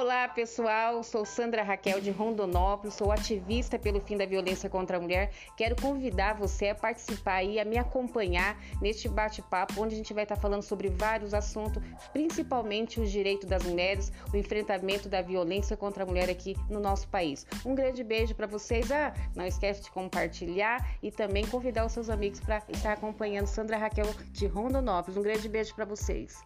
Olá, pessoal. Sou Sandra Raquel de Rondonópolis, sou ativista pelo fim da violência contra a mulher. Quero convidar você a participar e a me acompanhar neste bate-papo, onde a gente vai estar falando sobre vários assuntos, principalmente os direitos das mulheres, o enfrentamento da violência contra a mulher aqui no nosso país. Um grande beijo para vocês. Ah, não esquece de compartilhar e também convidar os seus amigos para estar acompanhando Sandra Raquel de Rondonópolis. Um grande beijo para vocês.